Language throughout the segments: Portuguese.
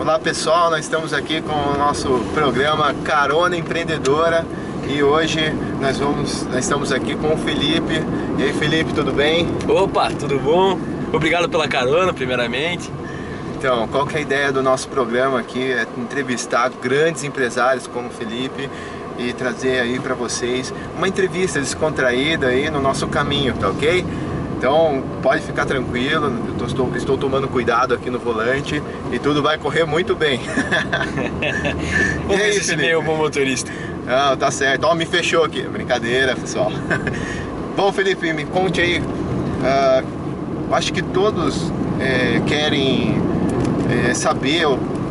Olá pessoal, nós estamos aqui com o nosso programa Carona Empreendedora e hoje nós vamos, nós estamos aqui com o Felipe. E aí Felipe, tudo bem? Opa, tudo bom? Obrigado pela carona, primeiramente. Então, qual que é a ideia do nosso programa aqui? É entrevistar grandes empresários como o Felipe e trazer aí para vocês uma entrevista descontraída aí no nosso caminho, tá ok? Então pode ficar tranquilo, tô, estou, estou tomando cuidado aqui no volante e tudo vai correr muito bem. e aí, esse é um bom motorista. Não, tá certo. Ó, me fechou aqui. Brincadeira, pessoal. bom, Felipe, me conte aí. Uh, acho que todos é, querem é, saber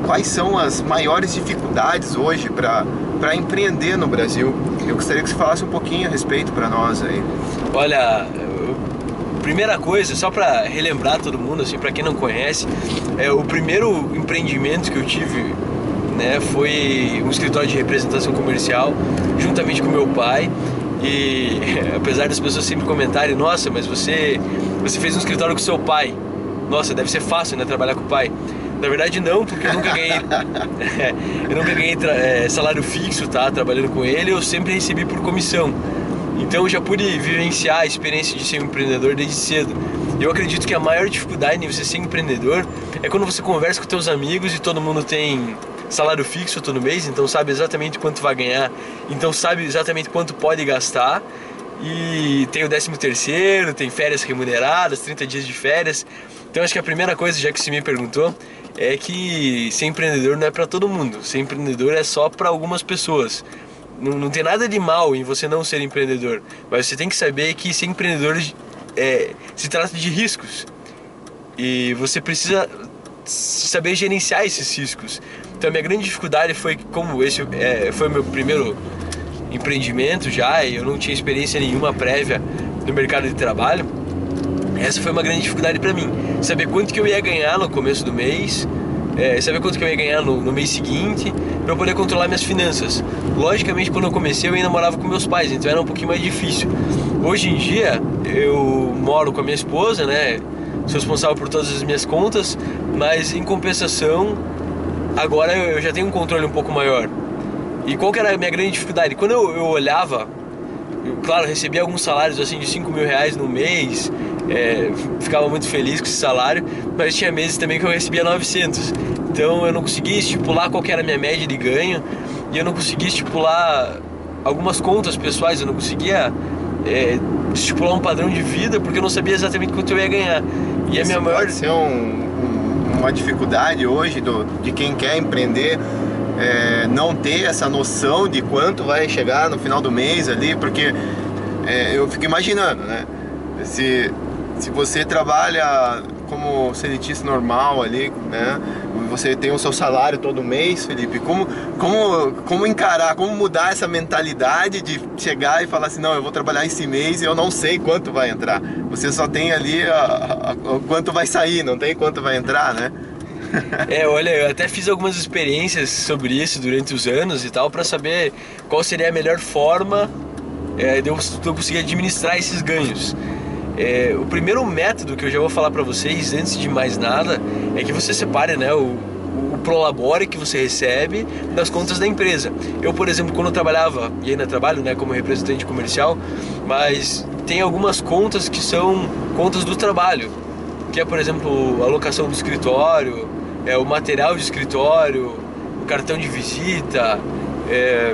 quais são as maiores dificuldades hoje para empreender no Brasil. Eu gostaria que você falasse um pouquinho a respeito para nós aí. Olha, primeira coisa, só para relembrar todo mundo, assim, para quem não conhece, é o primeiro empreendimento que eu tive, né, foi um escritório de representação comercial, juntamente com meu pai. E apesar das pessoas sempre comentarem, nossa, mas você você fez um escritório com seu pai. Nossa, deve ser fácil, né, trabalhar com o pai. Na verdade não, porque eu nunca ganhei, eu nunca ganhei é, salário fixo, tá, trabalhando com ele. Eu sempre recebi por comissão. Então eu já pude vivenciar a experiência de ser um empreendedor desde cedo. Eu acredito que a maior dificuldade em você ser empreendedor é quando você conversa com seus amigos e todo mundo tem salário fixo todo mês, então sabe exatamente quanto vai ganhar, então sabe exatamente quanto pode gastar e tem o 13 terceiro, tem férias remuneradas, 30 dias de férias. Então acho que a primeira coisa, já que você me perguntou, é que ser empreendedor não é para todo mundo. Ser empreendedor é só para algumas pessoas. Não, não tem nada de mal em você não ser empreendedor, mas você tem que saber que ser empreendedor é, se trata de riscos e você precisa saber gerenciar esses riscos. Então a minha grande dificuldade foi como esse é, foi o meu primeiro empreendimento já, e eu não tinha experiência nenhuma prévia no mercado de trabalho. Essa foi uma grande dificuldade para mim, saber quanto que eu ia ganhar no começo do mês, é, saber quanto que eu ia ganhar no, no mês seguinte, para poder controlar minhas finanças. Logicamente, quando eu comecei, eu ainda morava com meus pais, então era um pouquinho mais difícil. Hoje em dia, eu moro com a minha esposa, né? Sou responsável por todas as minhas contas, mas em compensação, agora eu já tenho um controle um pouco maior. E qual que era a minha grande dificuldade? Quando eu, eu olhava, eu, claro, recebia alguns salários assim de 5 mil reais no mês, é, ficava muito feliz com esse salário, mas tinha meses também que eu recebia 900. Então eu não conseguia estipular qual era a minha média de ganho e eu não conseguia estipular algumas contas pessoais, eu não conseguia é, estipular um padrão de vida porque eu não sabia exatamente quanto eu ia ganhar. E Isso a minha maior. Pode ser um, um, uma dificuldade hoje do, de quem quer empreender. É, não ter essa noção de quanto vai chegar no final do mês ali, porque é, eu fico imaginando, né? Se se você trabalha como seletista normal ali, né? Você tem o seu salário todo mês, Felipe. Como, como, como encarar, como mudar essa mentalidade de chegar e falar assim, não, eu vou trabalhar esse mês e eu não sei quanto vai entrar. Você só tem ali a, a, a, quanto vai sair, não tem quanto vai entrar, né? é, olha, eu até fiz algumas experiências sobre isso durante os anos e tal para saber qual seria a melhor forma é, de eu, de eu conseguir administrar esses ganhos. É, o primeiro método que eu já vou falar para vocês, antes de mais nada, é que você separe né, o, o prolabore que você recebe das contas da empresa. Eu, por exemplo, quando eu trabalhava, e ainda trabalho né, como representante comercial, mas tem algumas contas que são contas do trabalho, que é, por exemplo, a locação do escritório, é, o material de escritório, o cartão de visita, é,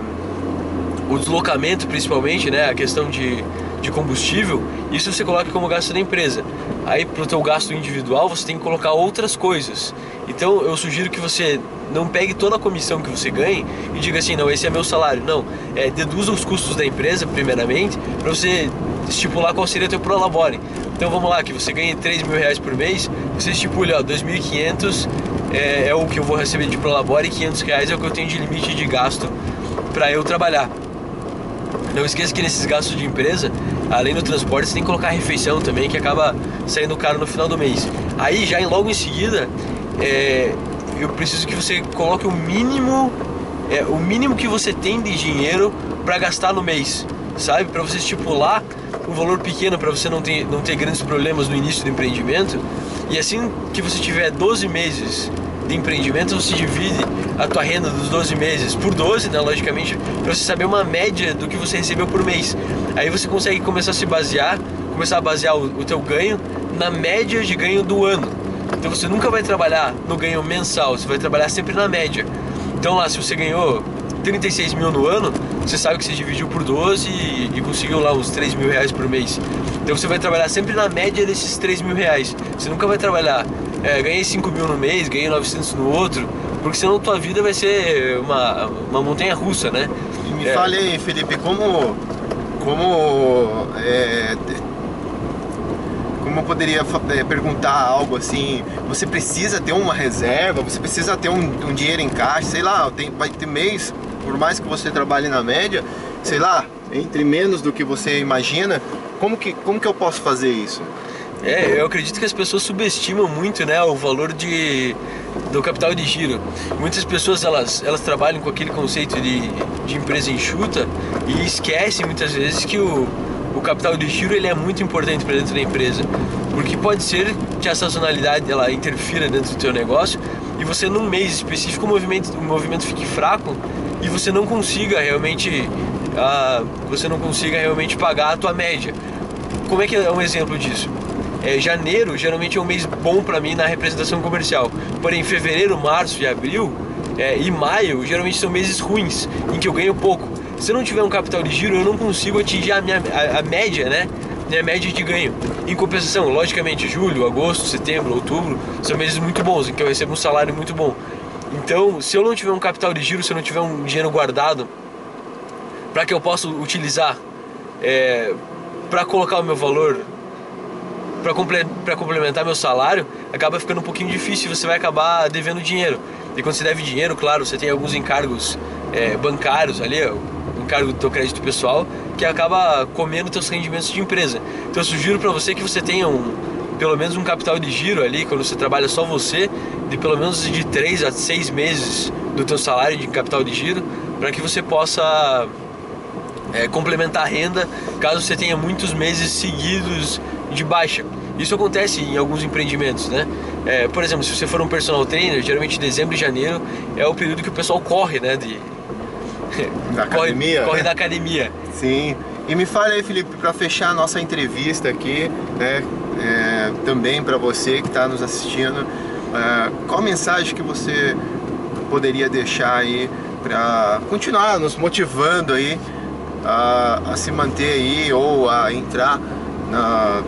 o deslocamento principalmente, né, a questão de de combustível, isso você coloca como gasto da empresa. Aí para o teu gasto individual você tem que colocar outras coisas. Então eu sugiro que você não pegue toda a comissão que você ganhe e diga assim, não, esse é meu salário. Não, é, deduza os custos da empresa primeiramente para você estipular qual seria o teu prolabore. Então vamos lá, que você ganha 3 mil reais por mês, você estipula, ó, 2.500 é, é o que eu vou receber de prolabore e 500 reais é o que eu tenho de limite de gasto para eu trabalhar. Não esqueça que nesses gastos de empresa, além do transporte, você tem que colocar a refeição também, que acaba saindo caro no final do mês. Aí já logo em seguida, é, eu preciso que você coloque o mínimo, é, o mínimo que você tem de dinheiro para gastar no mês, sabe? Para você estipular um valor pequeno para você não ter, não ter grandes problemas no início do empreendimento. E assim que você tiver 12 meses de empreendimento, você divide a tua renda dos 12 meses por 12, né, logicamente, para você saber uma média do que você recebeu por mês. Aí você consegue começar a se basear, começar a basear o, o teu ganho na média de ganho do ano. Então você nunca vai trabalhar no ganho mensal, você vai trabalhar sempre na média. Então lá, se você ganhou 36 mil no ano, você sabe que você dividiu por 12 e, e, conseguiu lá uns 3 mil reais por mês. Então você vai trabalhar sempre na média desses 3 mil reais. Você nunca vai trabalhar, é, ganhei 5 mil no mês, ganhei 900 no outro, porque senão tua vida vai ser uma, uma montanha russa, né? Me é. fale aí, Felipe, como, como é, como eu poderia é, perguntar algo assim, você precisa ter uma reserva, você precisa ter um, um dinheiro em caixa, sei lá, tem, vai ter mês, por mais que você trabalhe na média, sei lá, entre menos do que você imagina, como que, como que eu posso fazer isso? É, eu acredito que as pessoas subestimam muito, né, o valor de, do capital de giro. Muitas pessoas elas, elas trabalham com aquele conceito de, de empresa enxuta e esquecem muitas vezes que o, o capital de giro ele é muito importante para dentro da empresa, porque pode ser que a sazonalidade ela interfira dentro do teu negócio e você num mês específico o movimento, o movimento fique fraco e você não consiga realmente uh, você não consiga realmente pagar a tua média. Como é que é um exemplo disso? É, janeiro geralmente é um mês bom para mim na representação comercial, porém fevereiro, março e abril é, e maio geralmente são meses ruins em que eu ganho pouco se eu não tiver um capital de giro, eu não consigo atingir a minha a, a média, né? Minha média de ganho. Em compensação, logicamente, julho, agosto, setembro, outubro são meses muito bons, em que eu recebo um salário muito bom. Então, se eu não tiver um capital de giro, se eu não tiver um dinheiro guardado para que eu possa utilizar é, para colocar o meu valor, para complementar meu salário, acaba ficando um pouquinho difícil. Você vai acabar devendo dinheiro. E quando você deve dinheiro, claro, você tem alguns encargos é, bancários ali, encargo do teu crédito pessoal, que acaba comendo teus rendimentos de empresa. Então eu sugiro para você que você tenha um, pelo menos um capital de giro ali, quando você trabalha só você, de pelo menos de 3 a 6 meses do teu salário de capital de giro, para que você possa é, complementar a renda caso você tenha muitos meses seguidos de baixa. Isso acontece em alguns empreendimentos, né? É, por exemplo, se você for um personal trainer, geralmente dezembro e janeiro é o período que o pessoal corre, né? De, da corre, academia? Corre da academia. Sim. E me fale aí, Felipe, para fechar a nossa entrevista aqui, né? É, também para você que está nos assistindo, é, qual mensagem que você poderia deixar aí para continuar nos motivando aí a, a, se manter aí ou a entrar na,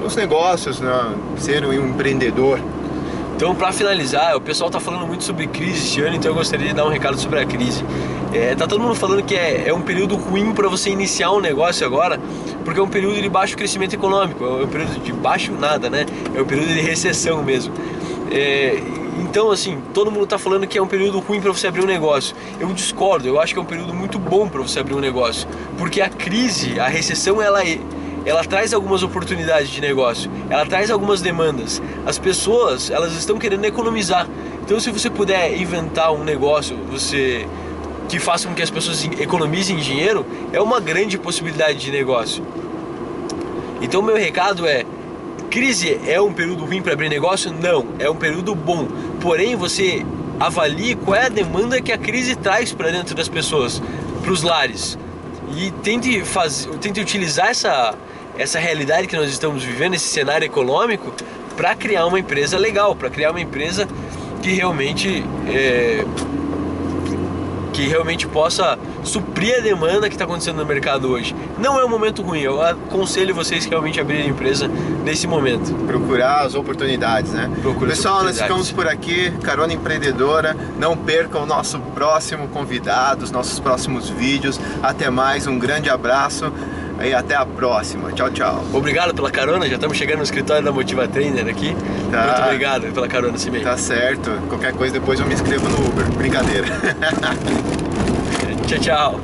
nos negócios, né? ser um empreendedor. Então, para finalizar, o pessoal está falando muito sobre crise esse ano, então eu gostaria de dar um recado sobre a crise. É, tá todo mundo falando que é, é um período ruim para você iniciar um negócio agora, porque é um período de baixo crescimento econômico, é um período de baixo nada, né? É um período de recessão mesmo. É, então, assim, todo mundo está falando que é um período ruim para você abrir um negócio. Eu discordo, eu acho que é um período muito bom para você abrir um negócio, porque a crise, a recessão, ela é ela traz algumas oportunidades de negócio, ela traz algumas demandas. As pessoas, elas estão querendo economizar. Então, se você puder inventar um negócio, você que faça com que as pessoas economizem dinheiro, é uma grande possibilidade de negócio. Então, meu recado é: crise é um período ruim para abrir negócio? Não, é um período bom. Porém, você avalie qual é a demanda que a crise traz para dentro das pessoas, para os lares. E tente, fazer, tente utilizar essa, essa realidade que nós estamos vivendo, esse cenário econômico, para criar uma empresa legal, para criar uma empresa que realmente é, que realmente possa suprir a demanda que está acontecendo no mercado hoje. Não é um momento ruim, eu aconselho vocês que realmente abrirem empresa nesse momento. Procurar as oportunidades, né? Procura Pessoal, nós ficamos por aqui, Carona Empreendedora. Não percam o nosso próximo convidado, os nossos próximos vídeos. Até mais, um grande abraço e até a próxima. Tchau, tchau. Obrigado pela carona, já estamos chegando no escritório da Motiva Trainer aqui. Tá. Muito obrigado pela carona, Cimei. Tá certo. Qualquer coisa depois eu me inscrevo no Uber. Brincadeira. tchau, tchau.